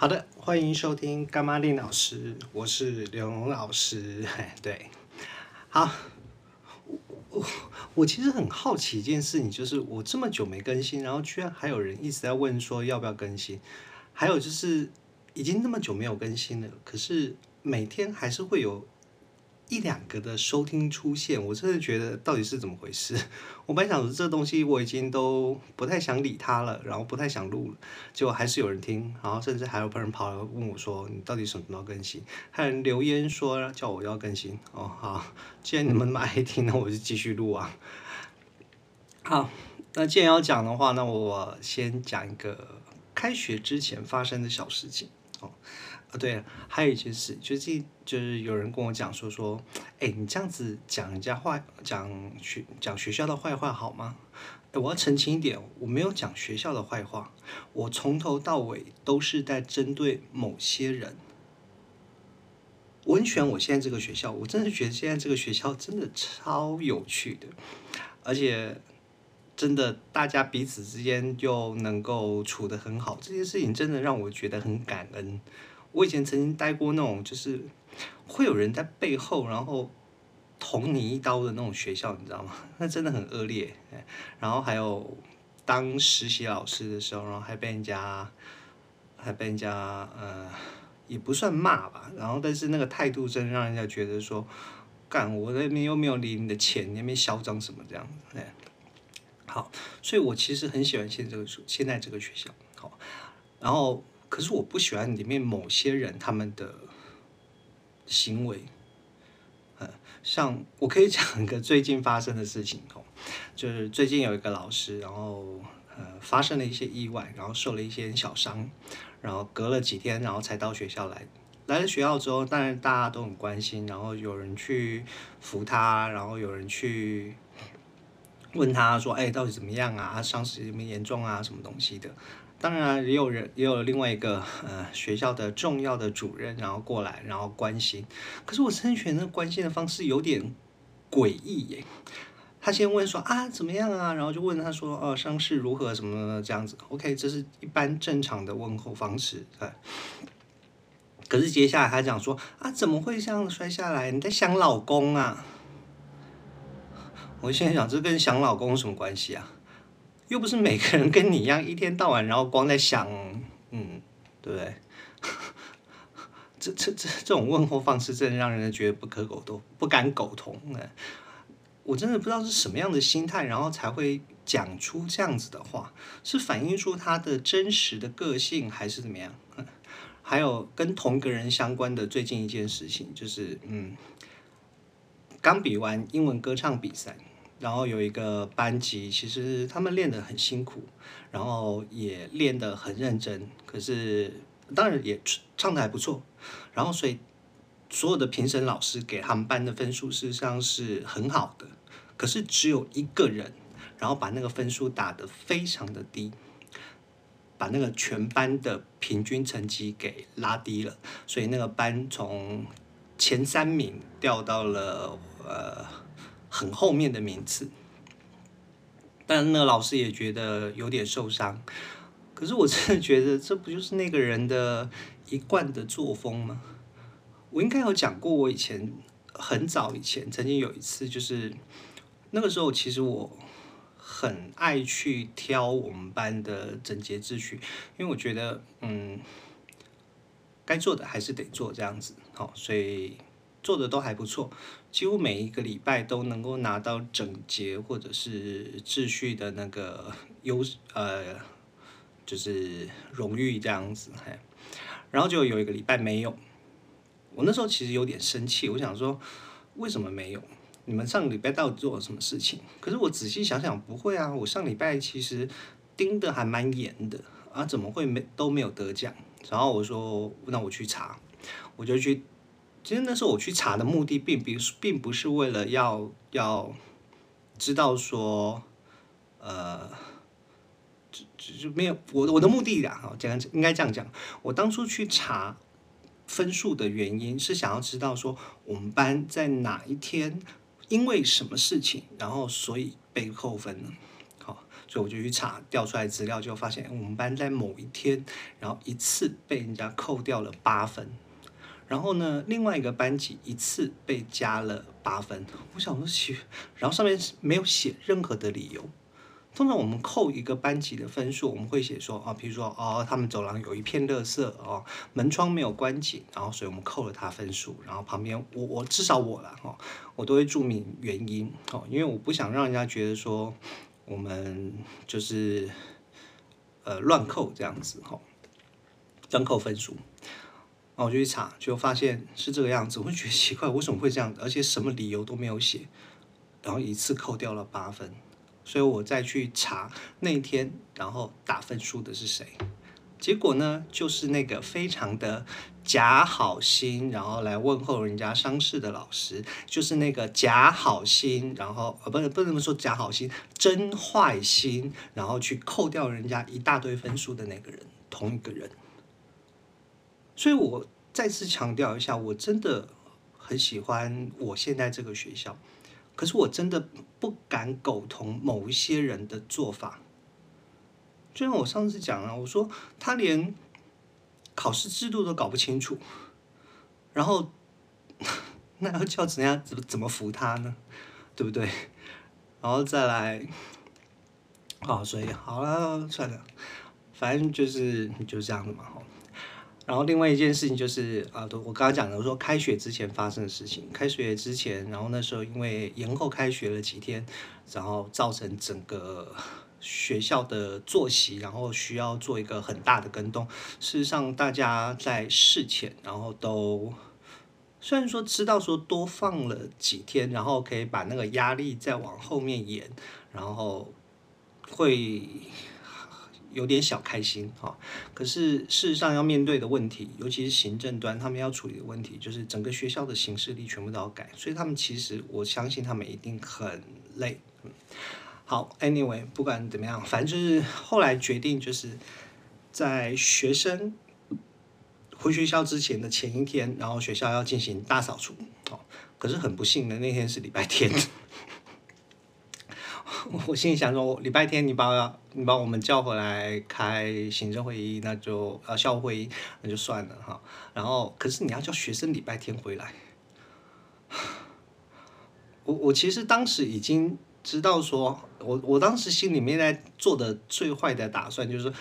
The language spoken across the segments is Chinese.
好的，欢迎收听干妈令老师，我是刘荣老师。对，好，我我我其实很好奇一件事情，就是我这么久没更新，然后居然还有人一直在问说要不要更新，还有就是已经那么久没有更新了，可是每天还是会有。一两个的收听出现，我真的觉得到底是怎么回事？我本来想说这东西我已经都不太想理它了，然后不太想录了，结果还是有人听，然后甚至还有人跑来问我说：“你到底什么时候更新？”还有人留言说叫我要更新。哦，好，既然你们那么爱听，那我就继续录啊。好，那既然要讲的话，那我先讲一个开学之前发生的小事情。哦。啊，对，还有一件事，就是就是有人跟我讲说说，哎，你这样子讲人家坏，讲学讲学校的坏话好吗？我要澄清一点，我没有讲学校的坏话，我从头到尾都是在针对某些人。我很喜欢我现在这个学校，我真的觉得现在这个学校真的超有趣的，而且真的大家彼此之间又能够处得很好，这件事情真的让我觉得很感恩。我以前曾经待过那种，就是会有人在背后，然后捅你一刀的那种学校，你知道吗？那真的很恶劣。然后还有当实习老师的时候，然后还被人家，还被人家，呃，也不算骂吧。然后但是那个态度真的让人家觉得说，干我那边又没有领你的钱，你那边嚣张什么这样子？好，所以我其实很喜欢现在这个现在这个学校。好，然后。可是我不喜欢里面某些人他们的行为，呃，像我可以讲一个最近发生的事情哦，就是最近有一个老师，然后呃发生了一些意外，然后受了一些小伤，然后隔了几天，然后才到学校来。来了学校之后，当然大家都很关心，然后有人去扶他，然后有人去问他说：“哎，到底怎么样啊？伤势有没有严重啊？什么东西的？”当然也有人，也有另外一个呃学校的重要的主任，然后过来，然后关心。可是我真觉得那关心的方式有点诡异耶。他先问说啊怎么样啊，然后就问他说哦伤势如何什么这样子。OK，这是一般正常的问候方式。可是接下来他讲说啊怎么会这样摔下来？你在想老公啊？我现在想这跟想老公有什么关系啊？又不是每个人跟你一样，一天到晚然后光在想，嗯，对不对？这这这这种问候方式，真的让人觉得不可苟同，不敢苟同。呢，我真的不知道是什么样的心态，然后才会讲出这样子的话，是反映出他的真实的个性，还是怎么样？还有跟同个人相关的最近一件事情，就是嗯，刚比完英文歌唱比赛。然后有一个班级，其实他们练得很辛苦，然后也练得很认真，可是当然也唱得还不错。然后所以所有的评审老师给他们班的分数事实上是很好的，可是只有一个人，然后把那个分数打得非常的低，把那个全班的平均成绩给拉低了，所以那个班从前三名掉到了呃。很后面的名次，但那个老师也觉得有点受伤。可是我真的觉得，这不就是那个人的一贯的作风吗？我应该有讲过，我以前很早以前曾经有一次，就是那个时候，其实我很爱去挑我们班的整洁秩序，因为我觉得，嗯，该做的还是得做这样子，好，所以。做的都还不错，几乎每一个礼拜都能够拿到整洁或者是秩序的那个 优呃，就是荣誉这样子。嘿，然后就有一个礼拜没有，我那时候其实有点生气，我想说为什么没有？你们上个礼拜到底做了什么事情？可是我仔细想想，不会啊，我上礼拜其实盯的还蛮严的啊，怎么会没都没有得奖？然后我说那我去查，我就去。其实那时候我去查的目的，并不并不是为了要要知道说，呃，就就就没有我我的目的啊，这样应该这样讲。我当初去查分数的原因是想要知道说，我们班在哪一天因为什么事情，然后所以被扣分了。好，所以我就去查调出来资料，就发现我们班在某一天，然后一次被人家扣掉了八分，然后呢，另外一个班级一次被加了八分。我想说奇，然后上面没有写任何的理由。通常我们扣一个班级的分数，我们会写说啊，比如说哦，他们走廊有一片垃圾哦，门窗没有关紧，然后所以我们扣了他分数。然后旁边我我至少我了哈，我都会注明原因哦，因为我不想让人家觉得说我们就是呃乱扣这样子哈，乱扣分数。然后我就去查，就发现是这个样子，我就觉得奇怪，为什么会这样？而且什么理由都没有写，然后一次扣掉了八分。所以我再去查那天，然后打分数的是谁？结果呢，就是那个非常的假好心，然后来问候人家伤势的老师，就是那个假好心，然后呃，不能不能说假好心，真坏心，然后去扣掉人家一大堆分数的那个人，同一个人。所以我再次强调一下，我真的很喜欢我现在这个学校。可是我真的不敢苟同某一些人的做法，就像我上次讲了，我说他连考试制度都搞不清楚，然后那要叫怎样怎么怎么服他呢？对不对？然后再来，好，所以好了，算了，反正就是就这样的嘛，然后另外一件事情就是啊，我刚刚讲的，我说开学之前发生的事情。开学之前，然后那时候因为延后开学了几天，然后造成整个学校的作息，然后需要做一个很大的跟动。事实上，大家在事前，然后都虽然说知道说多放了几天，然后可以把那个压力再往后面延，然后会。有点小开心哈，可是事实上要面对的问题，尤其是行政端他们要处理的问题，就是整个学校的形式力全部都要改，所以他们其实我相信他们一定很累。好，Anyway，不管怎么样，反正就是后来决定就是在学生回学校之前的前一天，然后学校要进行大扫除。哦，可是很不幸的那天是礼拜天。我心里想说，礼拜天你把你把我们叫回来开行政会议，那就呃校务会议那就算了哈。然后，可是你要叫学生礼拜天回来，我我其实当时已经知道说，我我当时心里面在做的最坏的打算就是。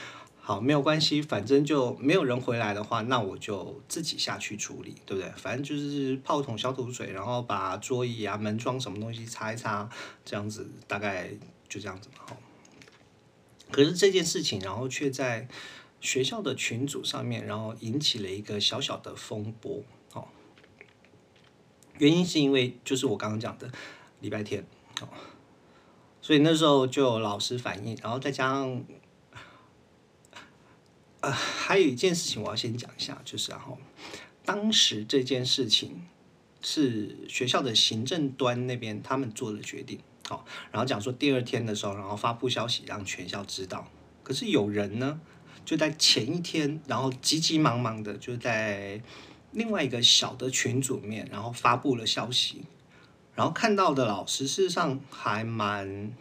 好，没有关系，反正就没有人回来的话，那我就自己下去处理，对不对？反正就是泡桶消毒水，然后把桌椅啊、门窗什么东西擦一擦，这样子大概就这样子嘛。好，可是这件事情，然后却在学校的群组上面，然后引起了一个小小的风波。哦，原因是因为就是我刚刚讲的礼拜天，哦，所以那时候就有老师反映，然后再加上。呃，还有一件事情我要先讲一下，就是然后当时这件事情是学校的行政端那边他们做的决定，好，然后讲说第二天的时候，然后发布消息让全校知道。可是有人呢，就在前一天，然后急急忙忙的就在另外一个小的群组面，然后发布了消息，然后看到的老师事实上还蛮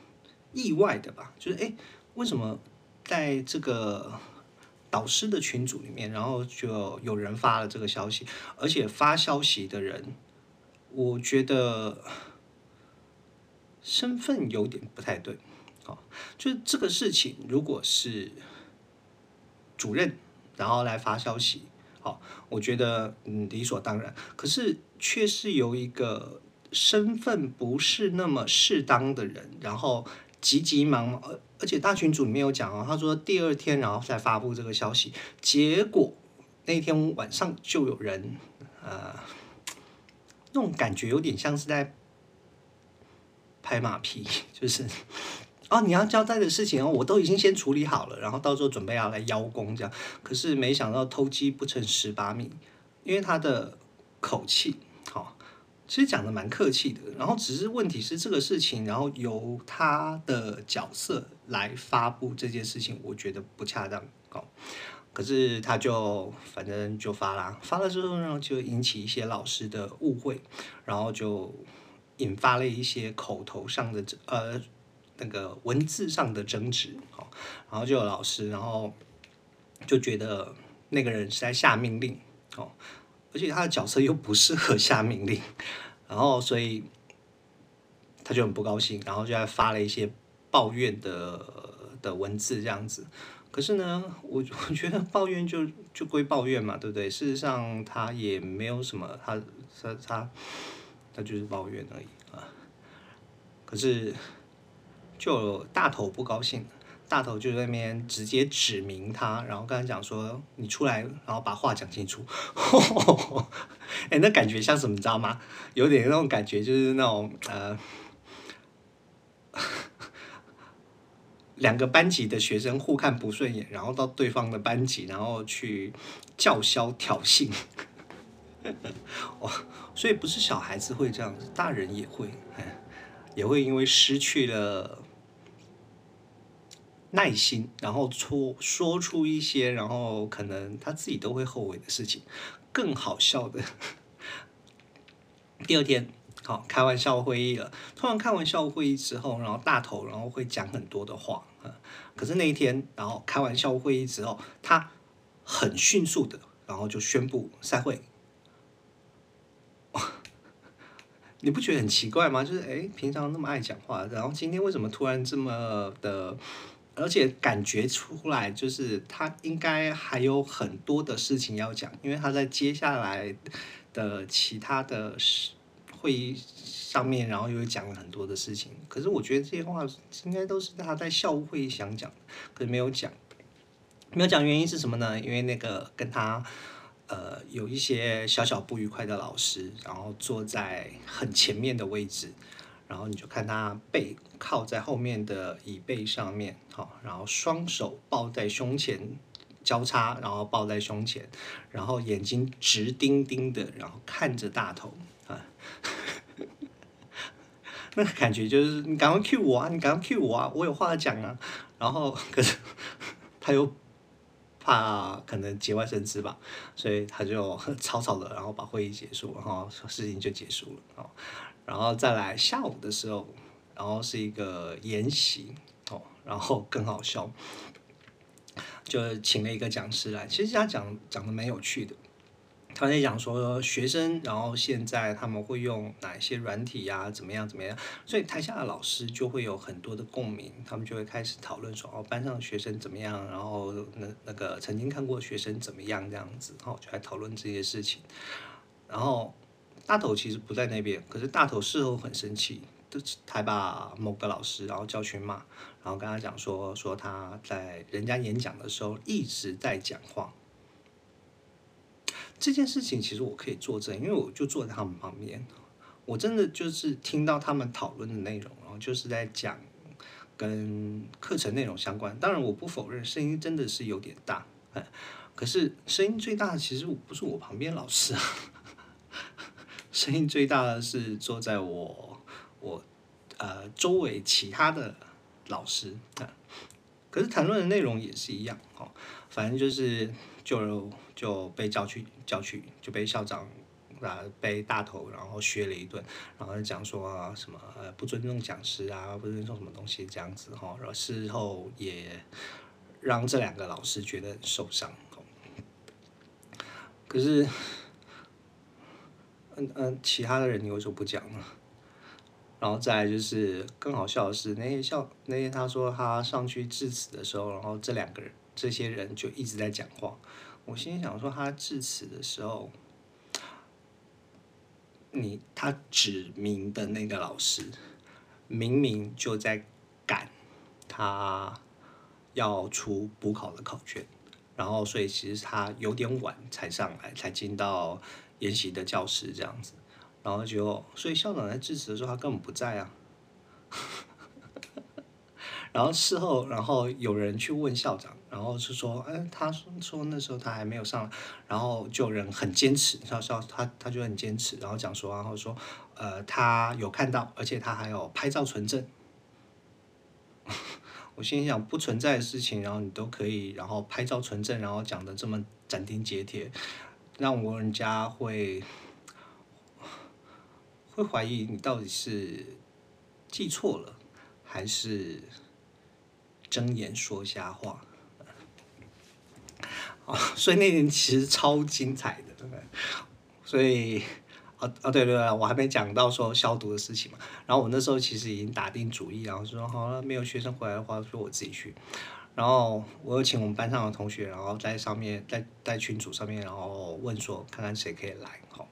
意外的吧，就是哎，为什么在这个。导师的群组里面，然后就有人发了这个消息，而且发消息的人，我觉得身份有点不太对，好，就这个事情如果是主任，然后来发消息，好，我觉得嗯理所当然，可是却是由一个身份不是那么适当的人，然后。急急忙忙，而而且大群主里面有讲哦，他说第二天然后再发布这个消息，结果那天晚上就有人，呃，那种感觉有点像是在拍马屁，就是哦，你要交代的事情哦，我都已经先处理好了，然后到时候准备要来邀功这样，可是没想到偷鸡不成蚀把米，因为他的口气。好其实讲的蛮客气的，然后只是问题是这个事情，然后由他的角色来发布这件事情，我觉得不恰当。哦。可是他就反正就发啦，发了之后呢，就引起一些老师的误会，然后就引发了一些口头上的呃那个文字上的争执，哦，然后就有老师，然后就觉得那个人是在下命令，哦，而且他的角色又不适合下命令，然后所以他就很不高兴，然后就在发了一些抱怨的的文字这样子。可是呢，我 我觉得抱怨就就归抱怨嘛，对不对？事实上他也没有什么，他他他他就是抱怨而已啊。可是就大头不高兴，大头就在那边直接指明他，然后跟他讲说：“你出来，然后把话讲清楚。”哎，那感觉像什么，你知道吗？有点那种感觉，就是那种呃。两个班级的学生互看不顺眼，然后到对方的班级，然后去叫嚣挑衅。哦，所以不是小孩子会这样子，大人也会，也会因为失去了耐心，然后出说出一些，然后可能他自己都会后悔的事情。更好笑的，第二天。好，开玩笑会议了。通常开玩笑会议之后，然后大头然后会讲很多的话。可是那一天，然后开玩笑会议之后，他很迅速的，然后就宣布散会。你不觉得很奇怪吗？就是哎，平常那么爱讲话，然后今天为什么突然这么的？而且感觉出来，就是他应该还有很多的事情要讲，因为他在接下来的其他的。会议上面，然后又讲了很多的事情，可是我觉得这些话应该都是他在校务会议想讲，可是没有讲，没有讲原因是什么呢？因为那个跟他呃有一些小小不愉快的老师，然后坐在很前面的位置，然后你就看他背靠在后面的椅背上面，好，然后双手抱在胸前交叉，然后抱在胸前，然后眼睛直盯盯的，然后看着大头。啊，那个感觉就是你赶快 Q 我啊，你赶快 Q 我啊，我有话讲啊。然后可是他又怕可能节外生枝吧，所以他就 草草的，然后把会议结束，然后事情就结束了哦。然后再来下午的时候，然后是一个研习哦，然后更好笑，就请了一个讲师来，其实他讲讲的蛮有趣的。他在讲说学生，然后现在他们会用哪一些软体呀？怎么样怎么样？所以台下的老师就会有很多的共鸣，他们就会开始讨论说哦，班上的学生怎么样？然后那那个曾经看过学生怎么样这样子，然后就来讨论这些事情。然后大头其实不在那边，可是大头事后很生气，就还把某个老师然后叫去骂，然后跟他讲说说他在人家演讲的时候一直在讲话。这件事情其实我可以作证，因为我就坐在他们旁边，我真的就是听到他们讨论的内容，然后就是在讲跟课程内容相关。当然，我不否认声音真的是有点大，可是声音最大的其实不是我旁边老师啊，声音最大的是坐在我我呃周围其他的老师啊。可是谈论的内容也是一样，哦，反正就是就。就被叫去叫去，就被校长啊被大头然后削了一顿，然后讲说什么呃不尊重讲师啊，不尊重什么东西这样子哈，然后事后也让这两个老师觉得很受伤。可是，嗯嗯，其他的人你为什么不讲呢？然后再就是更好笑的是，那天笑那天他说他上去致辞的时候，然后这两个人这些人就一直在讲话。我心里想说，他致辞的时候，你他指明的那个老师，明明就在赶他要出补考的考卷，然后所以其实他有点晚才上来，才进到研习的教室这样子，然后就所以校长在致辞的时候，他根本不在啊。然后事后，然后有人去问校长，然后是说，哎，他说说那时候他还没有上，然后就人很坚持，校校他他就很坚持，然后讲说，然后说，呃，他有看到，而且他还有拍照存证。我心想，不存在的事情，然后你都可以，然后拍照存证，然后讲的这么斩钉截铁，让我人家会会怀疑你到底是记错了。还是睁眼说瞎话？哦，所以那天其实超精彩的，所以。哦哦对对对，我还没讲到说消毒的事情嘛。然后我那时候其实已经打定主意，然后说好了，没有学生回来的话，说我自己去。然后我又请我们班上的同学，然后在上面在在群组上面，然后问说看看谁可以来。好，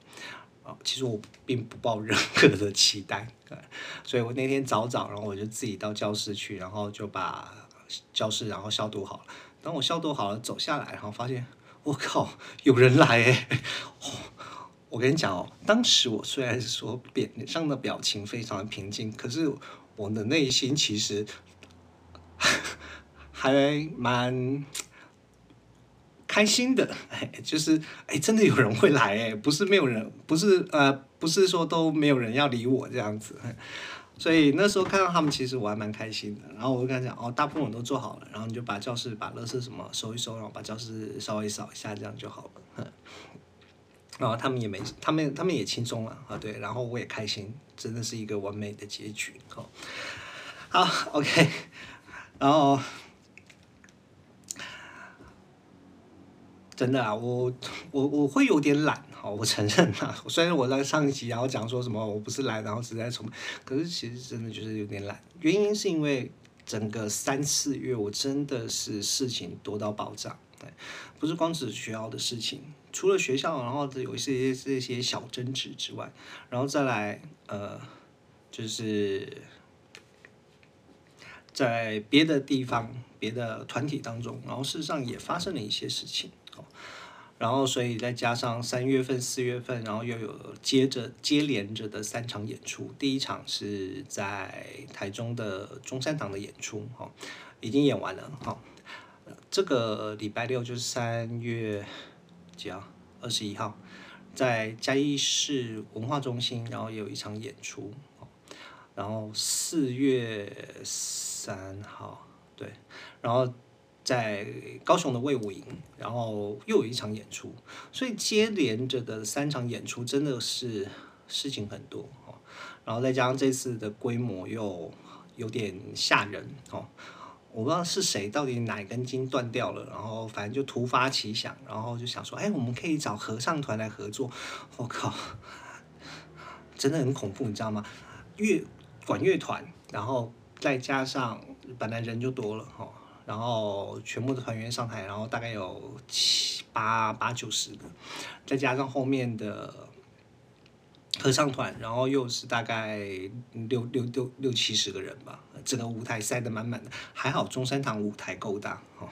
啊，其实我并不抱任何的期待，所以我那天早早，然后我就自己到教室去，然后就把教室然后消毒好了。当我消毒好了走下来，然后发现我靠，有人来哎！我跟你讲哦，当时我虽然是说脸上的表情非常的平静，可是我的内心其实还蛮开心的，哎，就是哎，真的有人会来哎，不是没有人，不是呃，不是说都没有人要理我这样子，所以那时候看到他们，其实我还蛮开心的。然后我就跟他讲哦，大部分我都做好了，然后你就把教室把乐色什么收一收，然后把教室稍微扫一下，这样就好了。然后他们也没，他们他们也轻松了。啊，对，然后我也开心，真的是一个完美的结局，好，好，OK，然后真的啊，我我我会有点懒，哈，我承认啊，虽然我在上一集然后讲说什么我不是懒，然后只在重，可是其实真的就是有点懒，原因是因为整个三四月我真的是事情多到爆炸。对，不是光指学校的事情，除了学校，然后有一些这些小争执之外，然后再来，呃，就是在别的地方、别的团体当中，然后事实上也发生了一些事情，然后所以再加上三月份、四月份，然后又有接着接连着的三场演出，第一场是在台中的中山堂的演出，哈，已经演完了，哈。这个礼拜六就是三月几号？二十一号，在嘉义市文化中心，然后也有一场演出。然后四月三号，对，然后在高雄的魏武营，然后又有一场演出。所以接连着的三场演出真的是事情很多哦。然后再加上这次的规模又有点吓人哦。我不知道是谁，到底哪根筋断掉了，然后反正就突发奇想，然后就想说，哎，我们可以找合唱团来合作。我靠，真的很恐怖，你知道吗？乐管乐团，然后再加上本来人就多了哈，然后全部的团员上台，然后大概有七八八九十个，再加上后面的。合唱团，然后又是大概六六六六七十个人吧，整个舞台塞得满满的，还好中山堂舞台够大哦。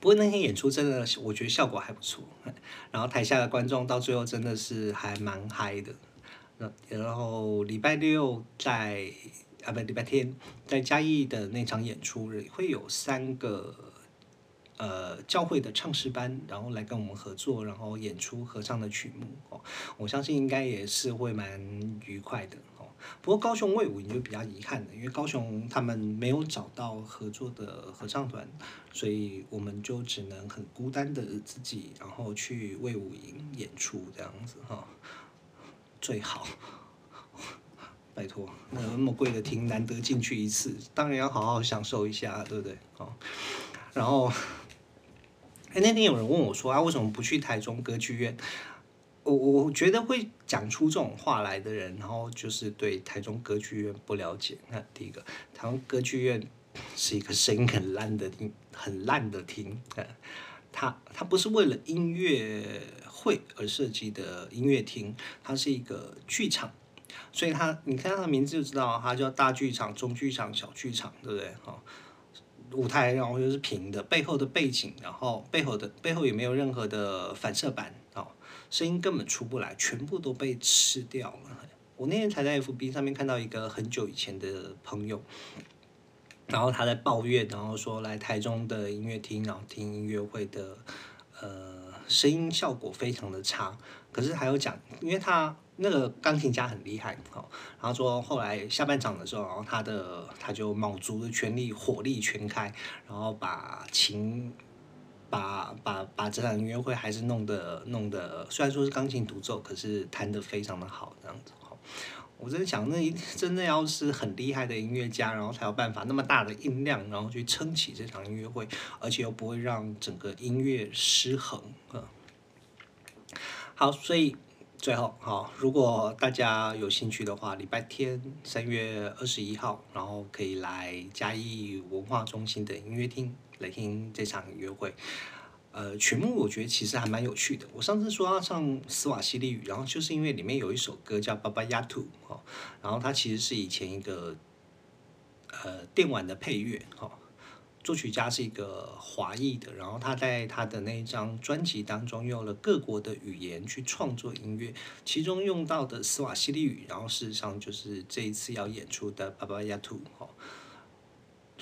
不过那天演出真的，我觉得效果还不错，然后台下的观众到最后真的是还蛮嗨的。然后礼拜六在啊不礼拜天在嘉义的那场演出会有三个。呃，教会的唱诗班，然后来跟我们合作，然后演出合唱的曲目哦，我相信应该也是会蛮愉快的哦。不过高雄卫武营就比较遗憾的，因为高雄他们没有找到合作的合唱团，所以我们就只能很孤单的自己，然后去卫武营演出这样子哈。最好，拜托，那么贵的厅难得进去一次，当然要好好享受一下，对不对？好，然后。哎，那天有人问我说啊，为什么不去台中歌剧院？我我觉得会讲出这种话来的人，然后就是对台中歌剧院不了解。那第一个，台湾歌剧院是一个声音很烂的厅，很烂的厅。它它不是为了音乐会而设计的音乐厅，它是一个剧场，所以它你看它的名字就知道，它叫大剧场、中剧场、小剧场，对不对？哈。舞台然后又是平的，背后的背景，然后背后的背后也没有任何的反射板哦，声音根本出不来，全部都被吃掉了。我那天才在 FB 上面看到一个很久以前的朋友，然后他在抱怨，然后说来台中的音乐厅，然后听音乐会的，呃，声音效果非常的差。可是还有讲，因为他那个钢琴家很厉害，哦，然后说后来下半场的时候，然后他的他就卯足了全力，火力全开，然后把琴，把把把这场音乐会还是弄得弄得，虽然说是钢琴独奏，可是弹得非常的好，这样子，哦，我真想，那一真的要是很厉害的音乐家，然后才有办法那么大的音量，然后去撑起这场音乐会，而且又不会让整个音乐失衡啊。好，所以最后好，如果大家有兴趣的话，礼拜天三月二十一号，然后可以来嘉义文化中心的音乐厅来听这场音乐会。呃，曲目我觉得其实还蛮有趣的。我上次说要唱斯瓦西里语，然后就是因为里面有一首歌叫《巴巴亚图》哦，然后它其实是以前一个呃电玩的配乐哈，作曲家是一个华裔的，然后他在他的那一张专辑当中用了各国的语言去创作音乐，其中用到的斯瓦西里语，然后事实上就是这一次要演出的《巴巴亚图》哦，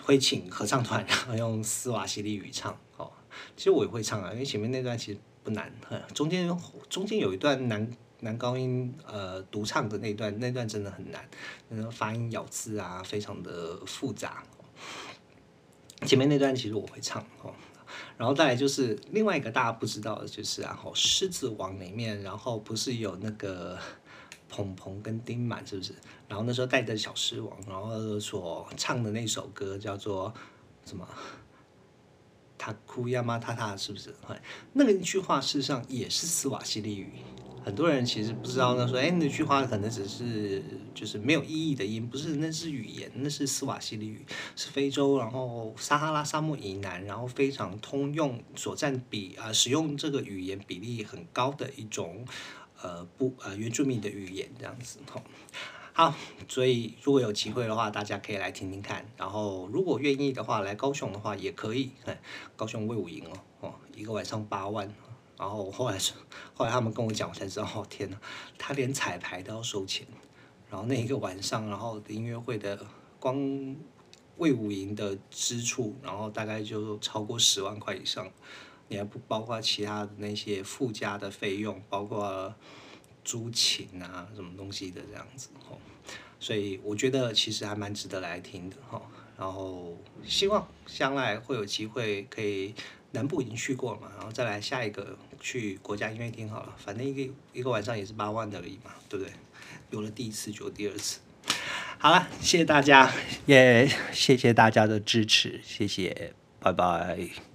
会请合唱团然后用斯瓦西里语唱哦。其实我也会唱啊，因为前面那段其实不难，中间中间有一段男男高音呃独唱的那段，那段真的很难，嗯，发音咬字啊非常的复杂。前面那段其实我会唱哦，然后再来就是另外一个大家不知道的就是然后《狮子王》里面，然后不是有那个 鹏鹏跟丁满是不是？然后那时候带着小狮王，然后所唱的那首歌叫做什么？他哭呀吗？他他是不是？那个一句话事实上也是斯瓦西里语。很多人其实不知道，那说哎，那句话可能只是就是没有意义的音，不是，那是语言，那是斯瓦西里语，是非洲，然后撒哈拉沙漠以南，然后非常通用，所占比啊，使用这个语言比例很高的一种呃不呃原住民的语言这样子哈。好，所以如果有机会的话，大家可以来听听看。然后如果愿意的话，来高雄的话也可以。高雄魏武营哦，哦，一个晚上八万。然后后来是，后来他们跟我讲，我才知道，哦天呐，他连彩排都要收钱。然后那一个晚上，然后音乐会的光魏武营的支出，然后大概就超过十万块以上。你还不包括其他的那些附加的费用，包括。租琴啊，什么东西的这样子吼，所以我觉得其实还蛮值得来听的哈。然后希望将来会有机会可以南部已经去过了嘛，然后再来下一个去国家音乐厅好了。反正一个一个晚上也是八万的而已嘛，对不对？有了第一次就有第二次。好了，谢谢大家，也谢谢大家的支持，谢谢，拜拜。